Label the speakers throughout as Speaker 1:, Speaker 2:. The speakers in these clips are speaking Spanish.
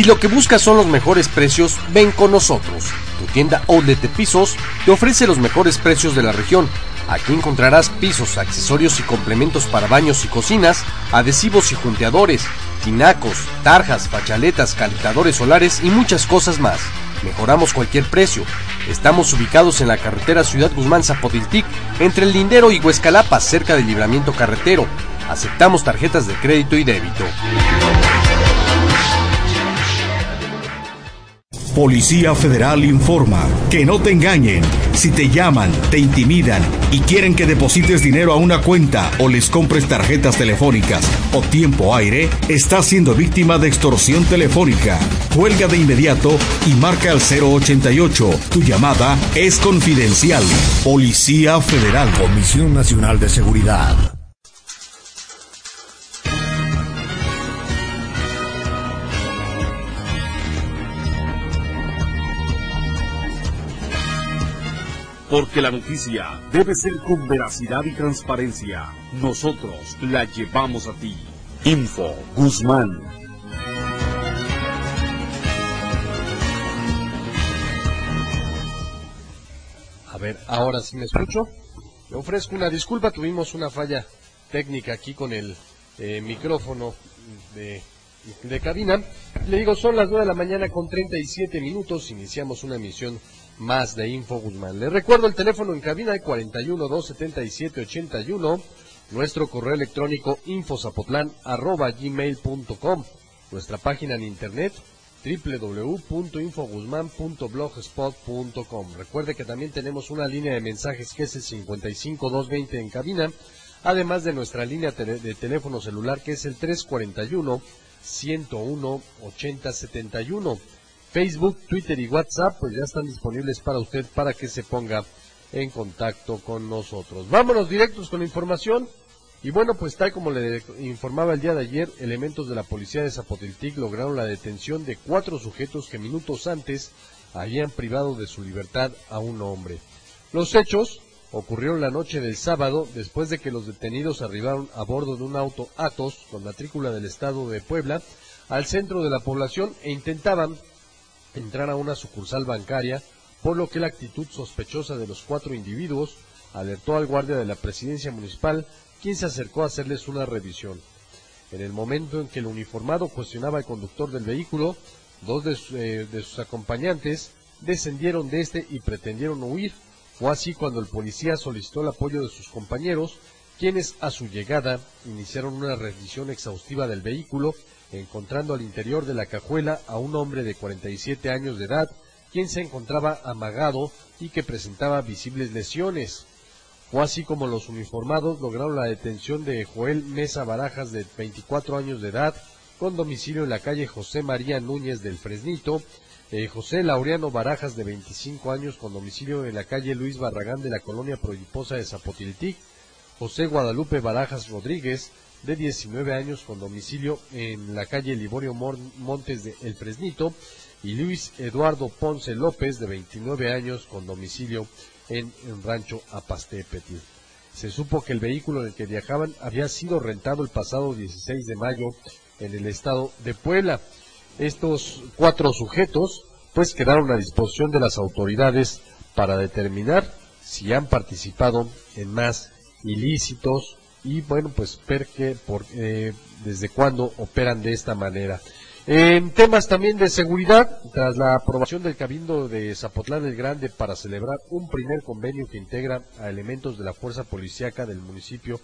Speaker 1: Si lo que buscas son los mejores precios, ven con nosotros. Tu tienda Outlet de Pisos te ofrece los mejores precios de la región. Aquí encontrarás pisos, accesorios y complementos para baños y cocinas, adhesivos y junteadores, tinacos, tarjas, fachaletas, calentadores solares y muchas cosas más. Mejoramos cualquier precio. Estamos ubicados en la carretera Ciudad Guzmán Zapotiltic, entre el Lindero y Huescalapa, cerca del libramiento carretero. Aceptamos tarjetas de crédito y débito.
Speaker 2: Policía Federal informa que no te engañen. Si te llaman, te intimidan y quieren que deposites dinero a una cuenta o les compres tarjetas telefónicas o tiempo aire, estás siendo víctima de extorsión telefónica. Cuelga de inmediato y marca al 088. Tu llamada es confidencial. Policía Federal.
Speaker 3: Comisión Nacional de Seguridad.
Speaker 4: Porque la noticia debe ser con veracidad y transparencia. Nosotros la llevamos a ti. Info Guzmán.
Speaker 1: A ver, ahora sí me escucho. Me ofrezco una disculpa, tuvimos una falla técnica aquí con el eh, micrófono de, de cabina. Le digo, son las 9 de la mañana con 37 minutos, iniciamos una emisión más de Info Guzmán. Le recuerdo el teléfono en cabina de 41 277 81, nuestro correo electrónico gmail.com, nuestra página en internet www.infoguzman.blogspot.com. Recuerde que también tenemos una línea de mensajes que es el 55220 en cabina, además de nuestra línea de teléfono celular que es el 341 101 8071. Facebook, Twitter y WhatsApp pues ya están disponibles para usted para que se ponga en contacto con nosotros. Vámonos directos con la información. Y bueno, pues tal como le informaba el día de ayer, elementos de la policía de Zapotiltic lograron la detención de cuatro sujetos que minutos antes habían privado de su libertad a un hombre. Los hechos ocurrieron la noche del sábado después de que los detenidos arribaron a bordo de un auto Atos con matrícula del estado de Puebla al centro de la población e intentaban entrar a una sucursal bancaria, por lo que la actitud sospechosa de los cuatro individuos alertó al guardia de la presidencia municipal, quien se acercó a hacerles una revisión. En el momento en que el uniformado cuestionaba al conductor del vehículo, dos de, eh, sus acompañantes descendieron de este y pretendieron huir. Fue así cuando el policía solicitó el apoyo de sus compañeros, quienes a su llegada iniciaron una revisión exhaustiva del vehículo, encontrando al interior de la cajuela a un hombre de 47 años de edad, quien se encontraba amagado y que presentaba visibles lesiones. Fue así como los uniformados lograron la detención de Joel Mesa Barajas, de 24 años de edad, con domicilio en la calle José María Núñez del Fresnito, eh, José Laureano Barajas, de 25 años, con domicilio en la calle Luis Barragán de la colonia Prohiposa de Zapotiltic, José Guadalupe Barajas Rodríguez, de 19 años, con domicilio en la calle Liborio Montes de El Fresnito, y Luis Eduardo Ponce López, de 29 años, con domicilio en, en Rancho Apastépetl. Se supo que el vehículo en el que viajaban había sido rentado el pasado 16 de mayo en el estado de Puebla. Estos cuatro sujetos pues quedaron a disposición de las autoridades para determinar si han participado en más ilícitos y bueno pues que por, eh, desde cuándo operan de esta manera. En temas también de seguridad, tras la aprobación del Cabildo de Zapotlán el Grande para celebrar un primer convenio que integra a elementos de la Fuerza Policiaca del municipio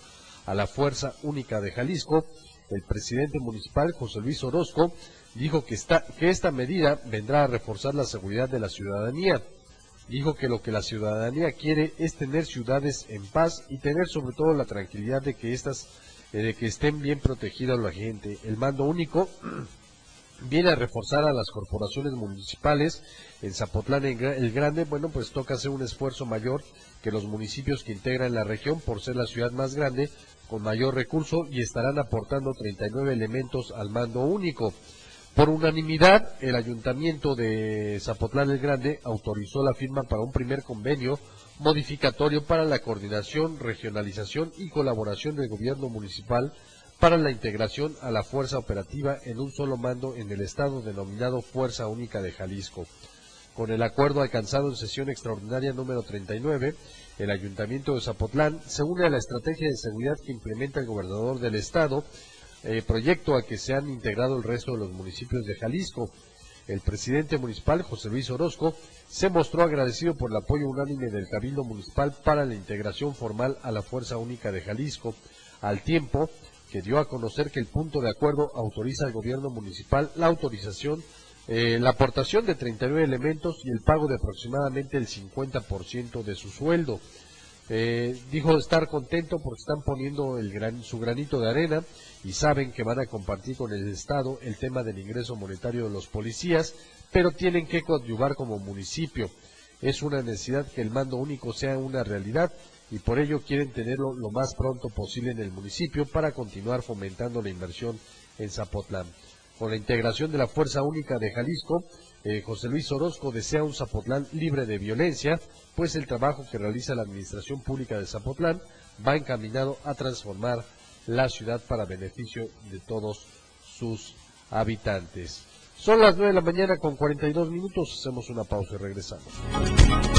Speaker 1: a la Fuerza Única de Jalisco, el presidente municipal José Luis Orozco dijo que, esta, que esta medida vendrá a reforzar la seguridad de la ciudadanía. Dijo que lo que la ciudadanía quiere es tener ciudades en paz y tener sobre todo la tranquilidad de que éstas eh, de que estén bien protegidos la gente. El mando único viene a reforzar a las corporaciones municipales en Zapotlán el Grande, bueno, pues toca hacer un esfuerzo mayor que los municipios que integran la región por ser la ciudad más grande, con mayor recurso y estarán aportando 39 elementos al mando único. Por unanimidad, el ayuntamiento de Zapotlán el Grande autorizó la firma para un primer convenio modificatorio para la coordinación, regionalización y colaboración del gobierno municipal para la integración a la fuerza operativa en un solo mando en el estado denominado Fuerza Única de Jalisco. Con el acuerdo alcanzado en sesión extraordinaria número 39, el Ayuntamiento de Zapotlán se une a la estrategia de seguridad que implementa el gobernador del estado, eh, proyecto a que se han integrado el resto de los municipios de Jalisco. El presidente municipal, José Luis Orozco, se mostró agradecido por el apoyo unánime del Cabildo Municipal para la integración formal a la Fuerza Única de Jalisco, al tiempo que dio a conocer que el punto de acuerdo autoriza al gobierno municipal la autorización, eh, la aportación de 39 elementos y el pago de aproximadamente el 50% de su sueldo. Eh, dijo estar contento porque están poniendo el gran, su granito de arena y saben que van a compartir con el Estado el tema del ingreso monetario de los policías, pero tienen que coadyuvar como municipio. Es una necesidad que el mando único sea una realidad y por ello quieren tenerlo lo más pronto posible en el municipio para continuar fomentando la inversión en Zapotlán. Con la integración de la Fuerza Única de Jalisco, eh, José Luis Orozco desea un Zapotlán libre de violencia, pues el trabajo que realiza la Administración Pública de Zapotlán va encaminado a transformar la ciudad para beneficio de todos sus habitantes. Son las 9 de la mañana con 42 minutos, hacemos una pausa y regresamos.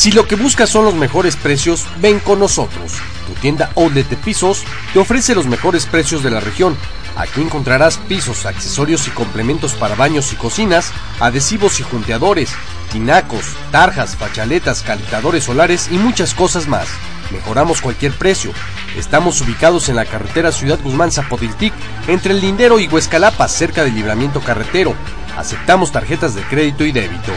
Speaker 5: Si lo que buscas son los mejores precios, ven con nosotros. Tu tienda Outlet de Pisos te ofrece los mejores precios de la región. Aquí encontrarás pisos, accesorios y complementos para baños y cocinas, adhesivos y junteadores, tinacos, tarjas, fachaletas, calentadores solares y muchas cosas más. Mejoramos cualquier precio. Estamos ubicados en la carretera Ciudad Guzmán Zapotiltic, entre el Lindero y Huescalapa, cerca del libramiento carretero. Aceptamos tarjetas de crédito y débito.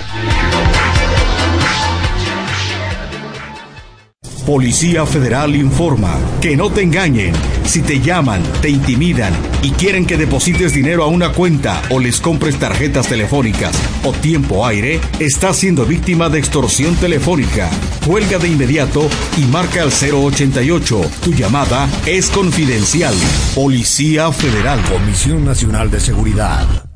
Speaker 2: Policía Federal informa que no te engañen. Si te llaman, te intimidan y quieren que deposites dinero a una cuenta o les compres tarjetas telefónicas o tiempo aire, estás siendo víctima de extorsión telefónica. Cuelga de inmediato y marca al 088. Tu llamada es confidencial. Policía Federal.
Speaker 3: Comisión Nacional de Seguridad.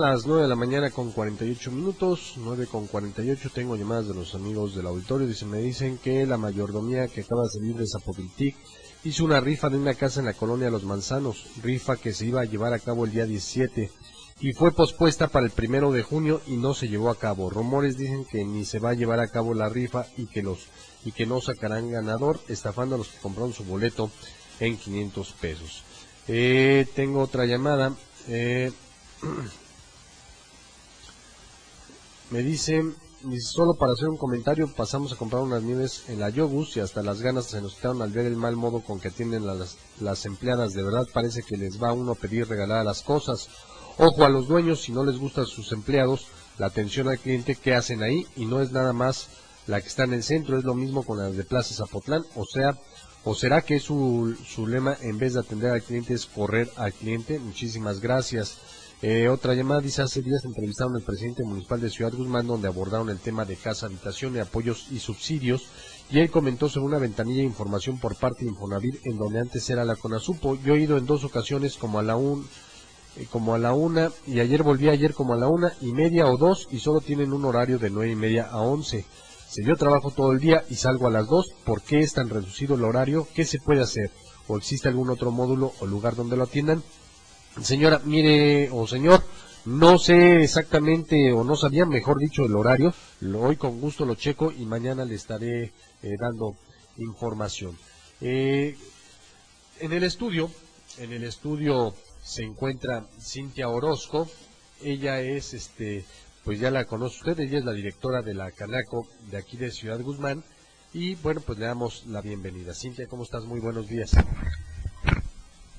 Speaker 1: Las 9 de la mañana con 48 minutos, 9 con 48, tengo llamadas de los amigos del auditorio, dicen, me dicen que la mayordomía que acaba de salir de Zapotiltic hizo una rifa de una casa en la colonia Los Manzanos, rifa que se iba a llevar a cabo el día 17 y fue pospuesta para el primero de junio y no se llevó a cabo. Rumores dicen que ni se va a llevar a cabo la rifa y que los y que no sacarán ganador, estafando a los que compraron su boleto en 500 pesos. Eh, tengo otra llamada. Eh, me dice, solo para hacer un comentario, pasamos a comprar unas nieves en la Yobus y hasta las ganas se nos quitaron al ver el mal modo con que atienden las, las empleadas. De verdad parece que les va uno a pedir regalar las cosas. Ojo a los dueños, si no les gustan sus empleados, la atención al cliente, ¿qué hacen ahí? Y no es nada más la que está en el centro, es lo mismo con las de Plaza Zapotlán, o sea, o será que su, su lema en vez de atender al cliente es correr al cliente. Muchísimas gracias. Eh, otra llamada dice, hace días entrevistaron al presidente municipal de Ciudad Guzmán donde abordaron el tema de casa, habitación apoyos y subsidios y él comentó sobre una ventanilla de información por parte de Infonavit en donde antes era la Conasupo. Yo he ido en dos ocasiones como a la un, eh, como a la una y ayer volví ayer como a la una y media o dos y solo tienen un horario de nueve y media a once. Si yo trabajo todo el día y salgo a las dos, ¿por qué es tan reducido el horario? ¿Qué se puede hacer? ¿O existe algún otro módulo o lugar donde lo atiendan? Señora, mire, o señor, no sé exactamente, o no sabía, mejor dicho, el horario. Hoy con gusto lo checo y mañana le estaré eh, dando información. Eh, en el estudio, en el estudio se encuentra Cintia Orozco. Ella es este pues ya la conoce usted, ella es la directora de la Canaco de aquí de Ciudad Guzmán. Y bueno, pues le damos la bienvenida. Cintia, ¿cómo estás? Muy buenos días.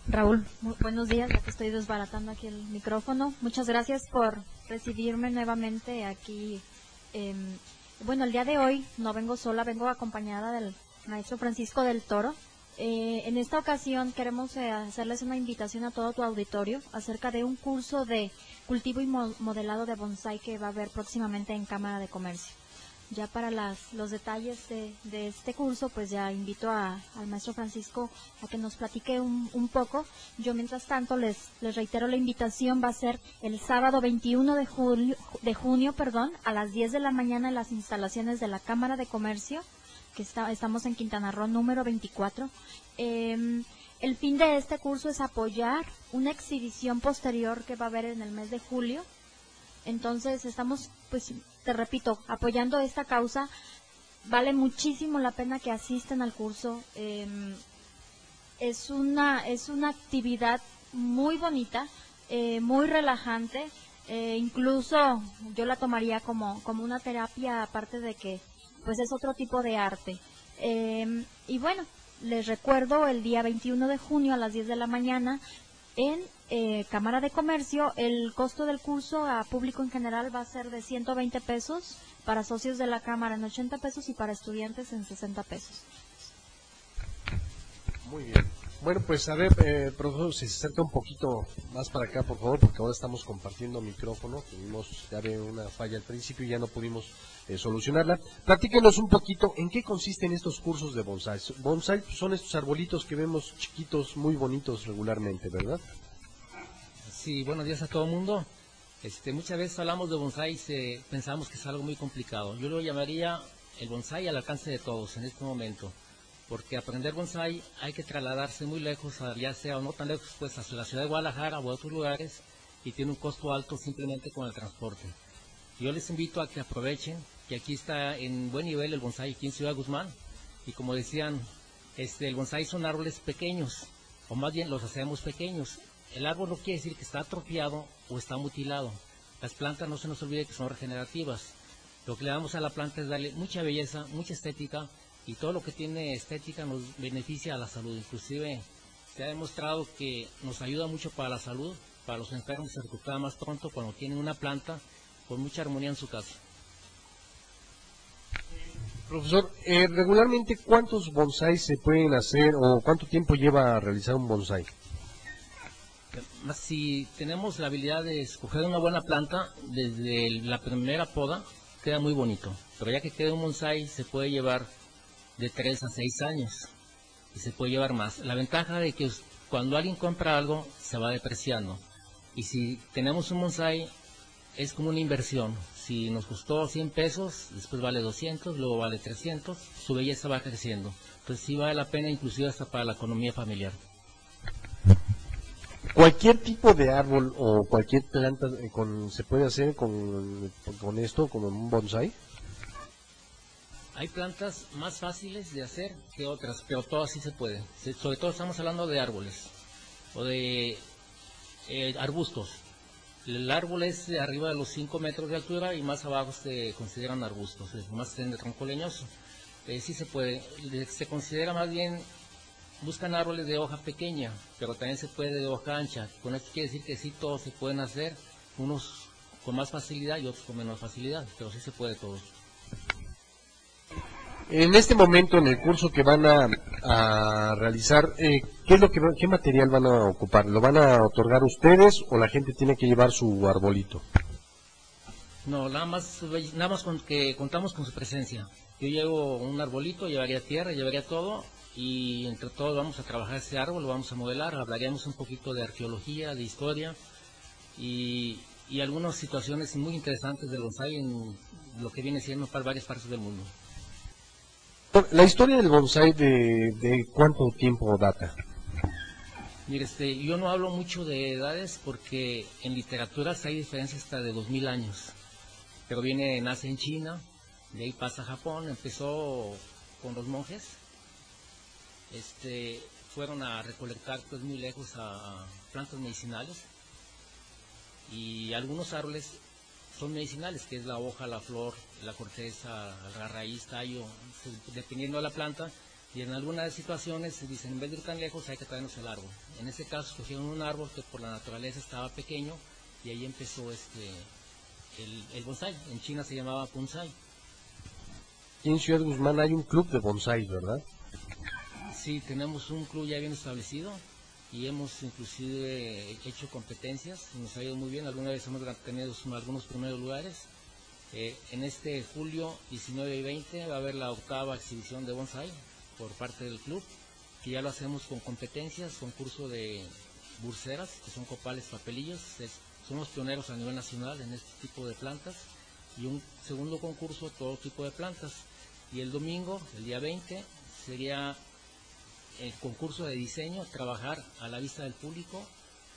Speaker 6: Raúl, buenos días, ya que estoy desbaratando aquí el micrófono. Muchas gracias por recibirme nuevamente aquí. em, bueno, el día de hoy no vengo sola, vengo acompañada del maestro Francisco del Toro. Eh, en esta ocasión queremos eh, hacerles una invitación a todo tu auditorio acerca de un curso de cultivo y mo- modelado de bonsai que va a haber próximamente en Cámara de Comercio. Ya para las, los detalles de, de este curso, pues ya invito a- al maestro Francisco a que nos platique un, poco. Yo, mientras tanto, les, les reitero la invitación. Va a ser el sábado 21 de, julio, de junio perdón, a las 10 de la mañana en las instalaciones de la Cámara de Comercio, que está, estamos en Quintana Roo, número 24. Em, el fin de este curso es apoyar una exhibición posterior que va a haber en el mes de julio. Entonces estamos, pues, te repito, apoyando esta causa. Vale muchísimo la pena que asistan al curso. em, es una es una actividad muy bonita, eh, muy relajante. eh, incluso yo la tomaría como como una terapia aparte de que pues es otro tipo de arte. Em, y bueno, les recuerdo el día 21 de junio a las 10 de la mañana en eh, Cámara de Comercio, el costo del curso a público en general va a ser de 120 pesos, para socios de la Cámara en 80 pesos y para estudiantes en 60 pesos.
Speaker 1: Muy bien. Bueno, pues a ver, eh, profesor, si se acerca un poquito más para acá, por favor, porque ahora estamos compartiendo micrófono. Tuvimos ya de una falla al principio y ya no pudimos eh, solucionarla. Platíquenos un poquito en qué consisten estos cursos de bonsai. Bonsai son estos arbolitos que vemos chiquitos, muy bonitos regularmente, ¿verdad?
Speaker 7: Sí, buenos días a todo el mundo. Este, muchas veces hablamos de bonsai y se- pensamos que es algo muy complicado. Yo lo llamaría el bonsai al alcance de todos en este momento. Porque aprender bonsai hay que trasladarse muy lejos, ya sea o no tan lejos, pues hacia la ciudad de Guadalajara o a otros lugares y tiene un costo alto simplemente con el transporte. Yo les invito a que aprovechen que aquí está en buen nivel el bonsai aquí en Ciudad Guzmán. Y como decían, este, el bonsai son árboles pequeños, o más bien los hacemos pequeños. El árbol no quiere decir que está atrofiado o está mutilado. Las plantas no se nos olvide que son regenerativas. Lo que le damos a la planta es darle mucha belleza, mucha estética y todo lo que tiene estética nos beneficia a la salud. Inclusive se ha demostrado que nos ayuda mucho para la salud, para los enfermos se recuperan más pronto cuando tienen una planta con mucha armonía en su casa.
Speaker 1: Profesor, eh, regularmente, ¿cuántos bonsai se pueden hacer o cuánto tiempo lleva realizar un bonsai?
Speaker 7: Si tenemos la habilidad de escoger una buena planta, desde la primera poda queda muy bonito. Pero ya que queda un bonsai, se puede llevar de 3 a 6 años y se puede llevar más. La ventaja de que cuando alguien compra algo, se va depreciando. Y si tenemos un bonsai, es como una inversión. Si nos costó 100 pesos, después vale 200, luego vale 300, su belleza va creciendo. Entonces sí vale la pena, inclusive hasta para la economía familiar.
Speaker 1: Cualquier tipo de árbol o cualquier planta eh, con, se puede hacer con, con esto, como un bonsai.
Speaker 7: Hay plantas más fáciles de hacer que otras, pero todas sí se pueden. Sobre todo estamos hablando de árboles o de eh, arbustos. El árbol es de arriba de los 5 metros de altura y más abajo se consideran arbustos, es más de tronco leñoso. Eh, sí se puede. Se considera más bien, buscan árboles de hoja pequeña, pero también se puede de hoja ancha. Con esto quiere decir que sí todos se pueden hacer, unos con más facilidad y otros con menos facilidad, pero sí se puede todos.
Speaker 1: En este momento, en el curso que van a, a realizar, eh, ¿qué es lo que qué material van a ocupar? ¿Lo van a otorgar ustedes o la gente tiene que llevar su arbolito?
Speaker 7: No, nada más, nada más con que contamos con su presencia. Yo llevo un arbolito, llevaría tierra, llevaría todo y entre todos vamos a trabajar ese árbol, lo vamos a modelar, hablaríamos un poquito de arqueología, de historia y, y algunas situaciones muy interesantes del bonsai en lo que viene siendo para varias partes del mundo.
Speaker 1: La historia del bonsai, de, de cuánto tiempo data?
Speaker 7: Mire, este, yo no hablo mucho de edades porque en literaturas hay diferencias hasta de 2000 años. Pero viene, nace en China, de ahí pasa a Japón, empezó con los monjes. Este, fueron a recolectar pues muy lejos a plantas medicinales y algunos árboles son medicinales, que es la hoja, la flor, la corteza, la raíz, tallo, se- dependiendo de la planta. Y en algunas situaciones se dicen, en vez de ir tan lejos hay que traernos el árbol. En ese caso escogieron un árbol que por la naturaleza estaba pequeño y ahí empezó este el, el bonsai. En China se llamaba bonsai.
Speaker 1: En Ciudad Guzmán hay un club de bonsai, ¿verdad?
Speaker 7: Sí, tenemos un club ya bien establecido y hemos inclusive hecho competencias, nos ha ido muy bien, alguna vez hemos tenido algunos primeros lugares. Eh, en este julio 19 y 20 va a haber la octava exhibición de bonsai por parte del club, que ya lo hacemos con competencias, concurso de burseras, que son copales, papelillos, es- somos pioneros a nivel nacional en este tipo de plantas, y un segundo concurso, todo tipo de plantas. Y el domingo, el día 20, sería el concurso de diseño, trabajar a la vista del público,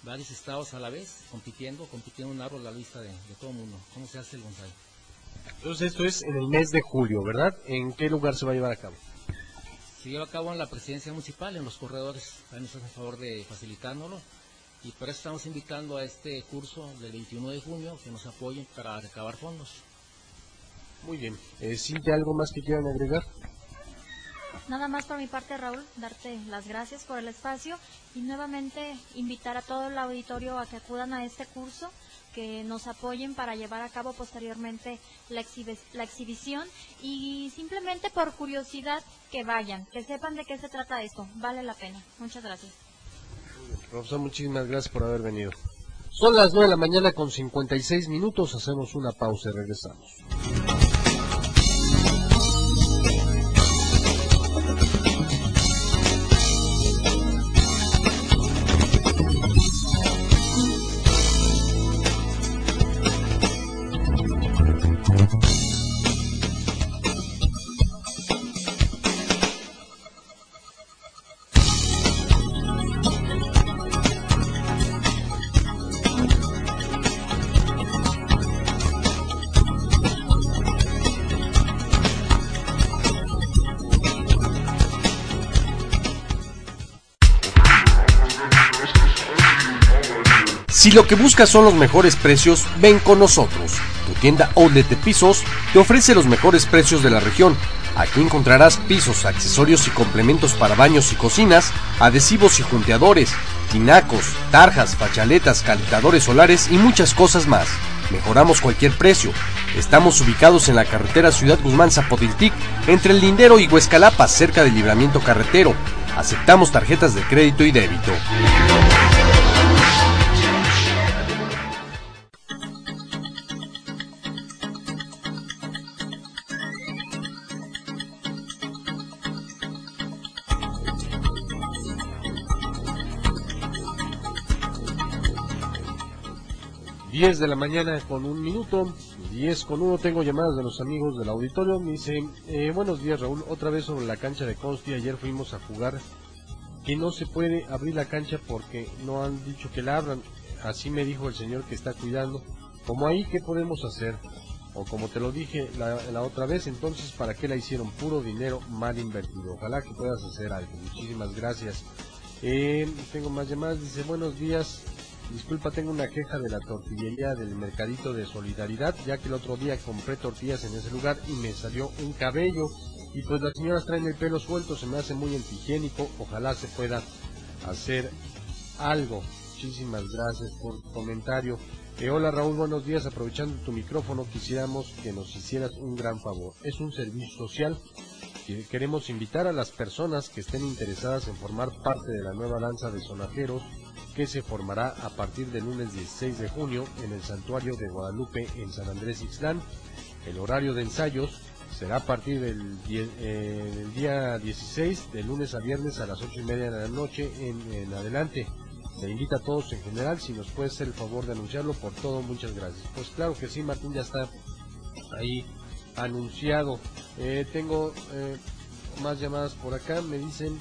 Speaker 7: varios estados a la vez, compitiendo, compitiendo un árbol a la vista de, de todo el mundo. ¿Cómo se hace el bonsai?
Speaker 1: Entonces esto es en el mes de julio, ¿verdad? ¿En qué lugar se va a llevar a cabo?
Speaker 7: Se lleva a cabo en la presidencia municipal, en los corredores, ahí nos hacen favor de facilitárnoslo. Y por eso estamos invitando a este curso del 21 de junio que nos apoyen para recabar fondos.
Speaker 1: Muy bien. Eh, ¿Cintia, algo más que quieran agregar?
Speaker 6: Nada más por mi parte, Raúl, darte las gracias por el espacio y nuevamente invitar a todo el auditorio a que acudan a este curso, que nos apoyen para llevar a cabo posteriormente la, exhibe- la exhibición y simplemente por curiosidad que vayan, que sepan de qué se trata esto. Vale la pena. Muchas gracias.
Speaker 1: Profesor, muchísimas gracias por haber venido. Son las 9 de la mañana con 56 minutos. Hacemos una pausa y regresamos. Lo que buscas son los mejores precios, ven con nosotros. Tu tienda Outlet de Pisos te ofrece los mejores precios de la región. Aquí encontrarás pisos, accesorios y complementos para baños y cocinas, adhesivos y junteadores, tinacos, tarjas, fachaletas, calentadores solares y muchas cosas más. Mejoramos cualquier precio. Estamos ubicados en la carretera Ciudad Guzmán Zapotiltic, entre el Lindero y Huescalapa, cerca del libramiento carretero. Aceptamos tarjetas de crédito y débito. Diez de la mañana con un minuto, 10 con uno, tengo llamadas de los amigos del auditorio, me dicen, eh, buenos días Raúl, otra vez sobre la cancha de Consti, ayer fuimos a jugar, que no se puede abrir la cancha porque no han dicho que la abran, así me dijo el señor que está cuidando, como ahí, ¿qué podemos hacer? O como te lo dije la, la otra vez, entonces, ¿para qué la hicieron? Puro dinero mal invertido. Ojalá que puedas hacer algo. Muchísimas gracias. Eh, tengo más llamadas. Dice, buenos días. Disculpa, tengo una queja de la tortillería del Mercadito de Solidaridad, ya que el otro día compré tortillas en ese lugar y me salió un cabello. Y pues las señoras traen el pelo suelto, se me hace muy antihigiénico. Ojalá se pueda hacer algo. Muchísimas gracias por tu comentario. Eh, hola Raúl, buenos días. Aprovechando tu micrófono, quisiéramos que nos hicieras un gran favor. Es un servicio social que queremos invitar a las personas que estén interesadas en formar parte de la nueva danza de sonajeros que se formará a partir del lunes 16 de junio en el Santuario de Guadalupe en San Andrés Ixtlán. El horario de ensayos será a partir del, eh, del día 16, de lunes a viernes a las 8 y media de la noche en, en adelante. Se invita a todos en general, si nos puede hacer el favor de anunciarlo, por todo, muchas gracias. Pues claro que sí, Martín ya está ahí anunciado. Eh, tengo eh, más llamadas por acá, me dicen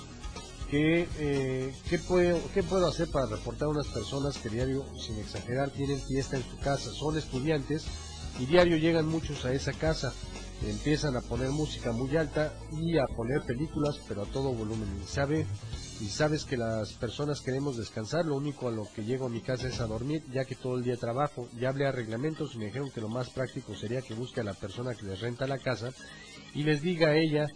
Speaker 1: que eh, ¿qué, puedo, qué puedo hacer para reportar a unas personas que diario, sin exagerar, tienen fiesta en su casa. Son estudiantes y diario llegan muchos a esa casa. Empiezan a poner música muy alta y a poner películas, pero a todo volumen. ¿Sabe y sabes que las personas queremos descansar, lo único a lo que llego a mi casa es a dormir, ya que todo el día trabajo. Ya hablé a reglamentos y me dijeron que lo más práctico sería que busque a la persona que les renta la casa y les diga a ella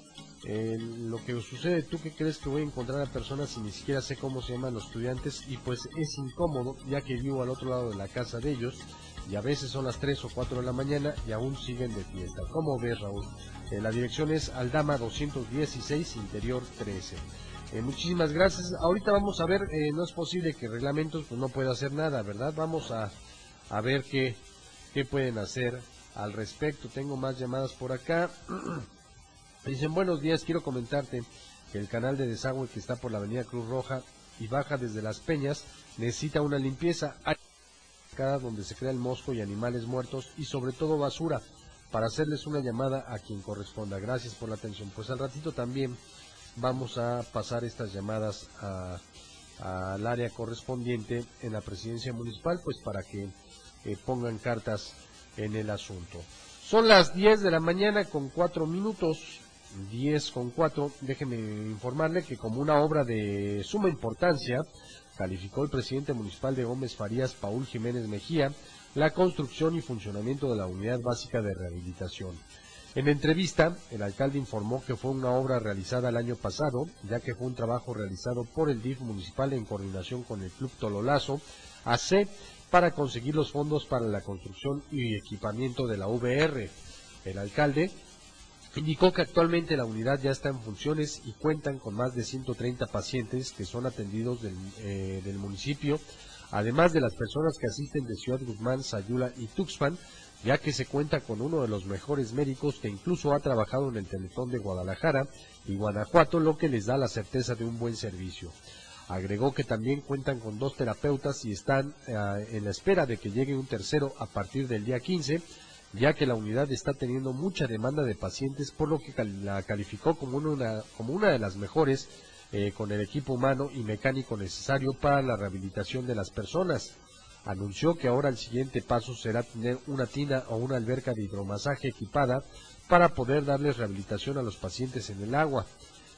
Speaker 1: eh, lo que sucede. ¿Tú qué crees que voy a encontrar a personas si ni siquiera sé cómo se llaman los estudiantes? Y pues es incómodo, ya que vivo al otro lado de la casa de ellos y a veces son las 3 o 4 de la mañana y aún siguen de fiesta. ¿Cómo ves, Raúl? Eh, la dirección es Aldama 216, Interior 13. Eh, muchísimas gracias. Ahorita vamos a ver, eh, no es posible que reglamentos pues no pueda hacer nada, ¿verdad? Vamos a, a ver qué, qué pueden hacer al respecto. Tengo más llamadas por acá. Dicen, buenos días, quiero comentarte que el canal de desagüe que está por la avenida Cruz Roja y baja desde Las Peñas necesita una limpieza. Donde se crea el mosco y animales muertos y sobre todo basura para hacerles una llamada a quien corresponda. Gracias por la atención. Pues al ratito también vamos a pasar estas llamadas al área correspondiente en la presidencia municipal, pues para que eh, pongan cartas en el asunto. Son las 10 de la mañana con 4 minutos, 10 con 4. Déjeme informarle que como una obra de suma importancia, calificó el presidente municipal de Gómez Farías, Paul Jiménez Mejía, la construcción y funcionamiento de la unidad básica de rehabilitación. En entrevista, el alcalde informó que fue una obra realizada el año pasado, ya que fue un trabajo realizado por el DIF municipal en coordinación con el Club Tololazo AC para conseguir los fondos para la construcción y equipamiento de la VR. El alcalde Indicó que actualmente la unidad ya está en funciones y cuentan con más de 130 pacientes que son atendidos eh, del, municipio, además de las personas que asisten de Ciudad Guzmán, Sayula y Tuxpan, ya que se cuenta con uno de los mejores médicos que incluso ha trabajado en el Teletón de Guadalajara y Guanajuato, lo que les da la certeza de un buen servicio. Agregó que también cuentan con dos terapeutas y están eh, en la espera de que llegue un tercero a partir del día 15 ya que la unidad está teniendo mucha demanda de pacientes, por lo que la calificó como una, como una de las mejores eh, con el equipo humano y mecánico necesario para la rehabilitación de las personas. Anunció que ahora el siguiente paso será tener una tina o una alberca de hidromasaje equipada para poder darles rehabilitación a los pacientes en el agua.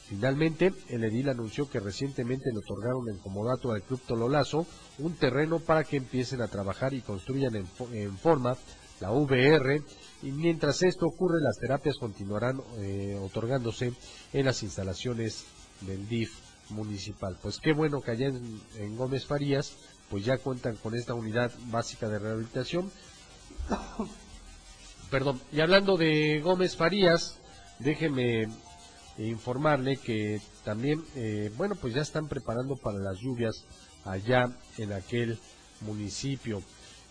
Speaker 1: Finalmente, el edil anunció que recientemente le otorgaron en comodato al Club Tololazo un terreno para que empiecen a trabajar y construyan en forma la VR, y mientras esto ocurre, las terapias continuarán eh, otorgándose en las instalaciones del DIF municipal. Pues qué bueno que allá en, Gómez Farías, pues ya cuentan con esta unidad básica de rehabilitación. Perdón, y hablando de Gómez Farías, déjeme informarle que también, eh, bueno, pues ya están preparando para las lluvias allá en aquel municipio.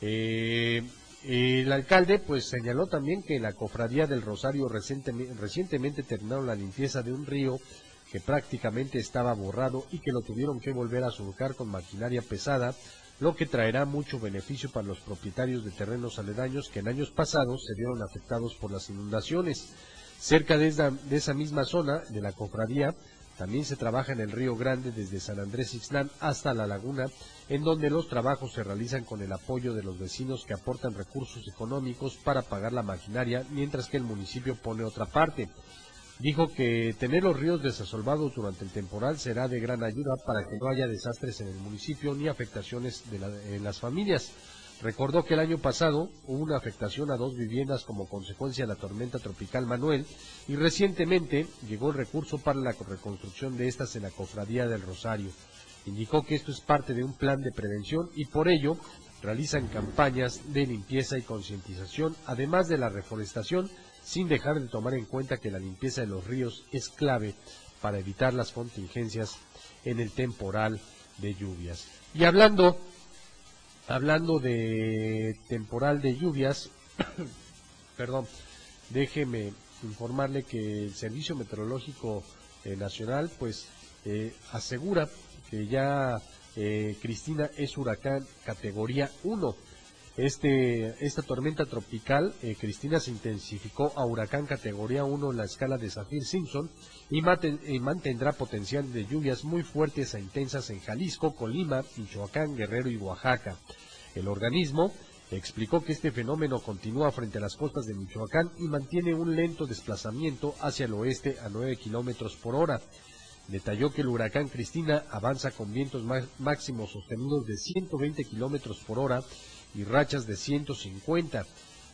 Speaker 1: Eh, el alcalde pues señaló también que la cofradía del Rosario recientemente, terminaron la limpieza de un río que prácticamente estaba borrado y que lo tuvieron que volver a surcar con maquinaria pesada, lo que traerá mucho beneficio para los propietarios de terrenos aledaños que en años pasados se vieron afectados por las inundaciones. Cerca de esa misma zona de la cofradía también se trabaja en el Río Grande desde San Andrés Ixnán hasta la laguna, en donde los trabajos se realizan con el apoyo de los vecinos que aportan recursos económicos para pagar la maquinaria, mientras que el municipio pone otra parte. Dijo que tener los ríos desasolvados durante el temporal será de gran ayuda para que no haya desastres en el municipio ni afectaciones en las familias. Recordó que el año pasado hubo una afectación a dos viviendas como consecuencia de la tormenta tropical Manuel y recientemente llegó el recurso para la reconstrucción de estas en la cofradía del Rosario. Indicó que esto es parte de un plan de prevención y por ello realizan campañas de limpieza y concientización, además de la reforestación, sin dejar de tomar en cuenta que la limpieza de los ríos es clave para evitar las contingencias en el temporal de lluvias. Y hablando Hablando de temporal de lluvias, perdón, déjeme informarle que el Servicio Meteorológico eh, Nacional pues eh, asegura que ya eh, Cristina es huracán categoría 1. Este, esta tormenta tropical, Cristina, se intensificó a huracán categoría 1 en la escala de Zafir Simpson y, y, mantendrá potencial de lluvias muy fuertes e intensas en Jalisco, Colima, Michoacán, Guerrero y Oaxaca. El organismo explicó que este fenómeno continúa frente a las costas de Michoacán y mantiene un lento desplazamiento hacia el oeste a 9 kilómetros por hora. detalló que el huracán Cristina avanza con vientos máximos sostenidos de 120 kilómetros por hora y rachas de 150.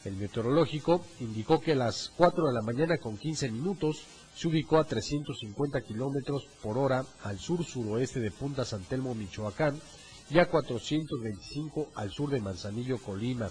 Speaker 1: El meteorológico indicó que a las 4 de la mañana con 15 minutos se ubicó a 350 kilómetros por hora al sur-suroeste de Punta San Telmo, Michoacán, y a 425 al sur de Manzanillo, Colima.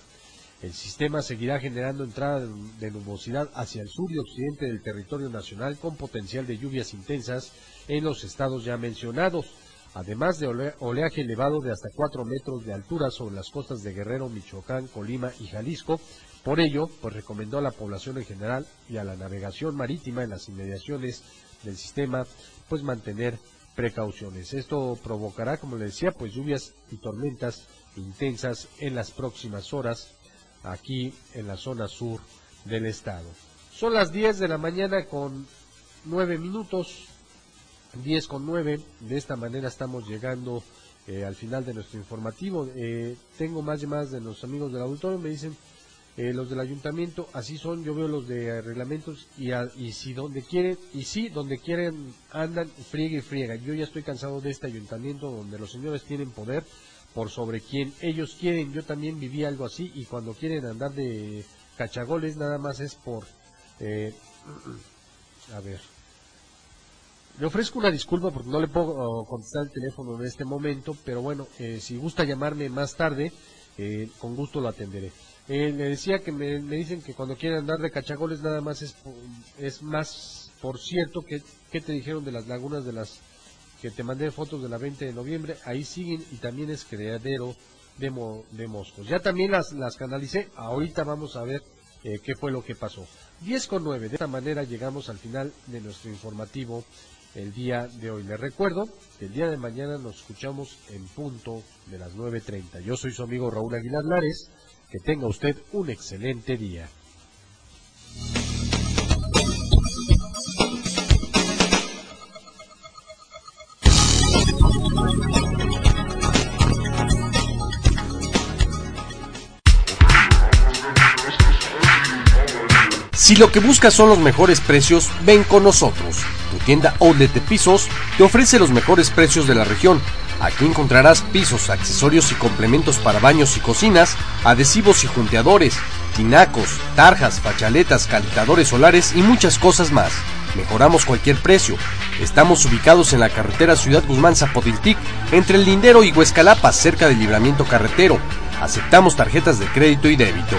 Speaker 1: El sistema seguirá generando entrada de nubosidad hacia el sur y occidente del territorio nacional con potencial de lluvias intensas en los estados ya mencionados, además de oleaje elevado de hasta 4 metros de altura sobre las costas de Guerrero, Michoacán, Colima y Jalisco. Por ello, pues recomendó a la población en general y a la navegación marítima en las inmediaciones del sistema, pues mantener precauciones. Esto provocará, como le decía, pues lluvias y tormentas intensas en las próximas horas aquí en la zona sur del estado. Son las 10 de la mañana con 9 minutos, 10 con 9. De esta manera estamos llegando eh, al final de nuestro informativo. Eh, tengo más llamadas de los amigos del auditorio, me dicen eh, los del ayuntamiento, así son, yo veo los de reglamentos y, si donde quieren, y si donde quieren andan, friega y friega. Yo ya estoy cansado de este ayuntamiento donde los señores tienen poder por sobre quien ellos quieren. Yo también viví algo así y cuando quieren andar de cachagoles nada más es por... Eh, a ver. Le ofrezco una disculpa porque no le puedo oh, contestar el teléfono en este momento, pero bueno, eh, si gusta llamarme más tarde, eh, con gusto lo atenderé. Le decía que me, dicen que cuando quieren andar de cachagoles nada más es, es más, por cierto, que, que te dijeron de las lagunas de las que te mandé fotos de la 20 de noviembre, ahí siguen y también es creadero de, de moscos. Ya también las, las canalicé, ahorita vamos a ver eh, qué fue lo que pasó. 10 con 9, de esta manera llegamos al final de nuestro informativo el día de hoy. Les recuerdo que el día de mañana nos escuchamos en punto de las 9.30. Yo soy su amigo Raúl Aguilar Lares, que tenga usted un excelente día.
Speaker 5: Si lo que buscas son los mejores precios, ven con nosotros. Tu tienda Outlet de Pisos te ofrece los mejores precios de la región. Aquí encontrarás pisos, accesorios y complementos para baños y cocinas, adhesivos y junteadores, tinacos, tarjas, fachaletas, calentadores solares y muchas cosas más. Mejoramos cualquier precio. Estamos ubicados en la carretera Ciudad Guzmán Zapotiltic, entre el Lindero y Huescalapa, cerca del libramiento carretero. Aceptamos tarjetas de crédito y débito.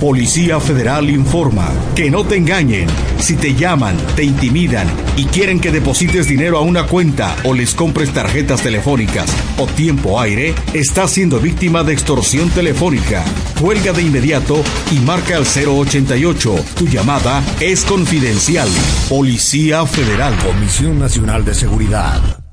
Speaker 2: Policía Federal informa que no te engañen. Si te llaman, te intimidan y quieren que deposites dinero a una cuenta o les compres tarjetas telefónicas o tiempo aire, estás siendo víctima de extorsión telefónica. Cuelga de inmediato y marca al 088. Tu llamada es confidencial. Policía Federal.
Speaker 3: Comisión Nacional de Seguridad.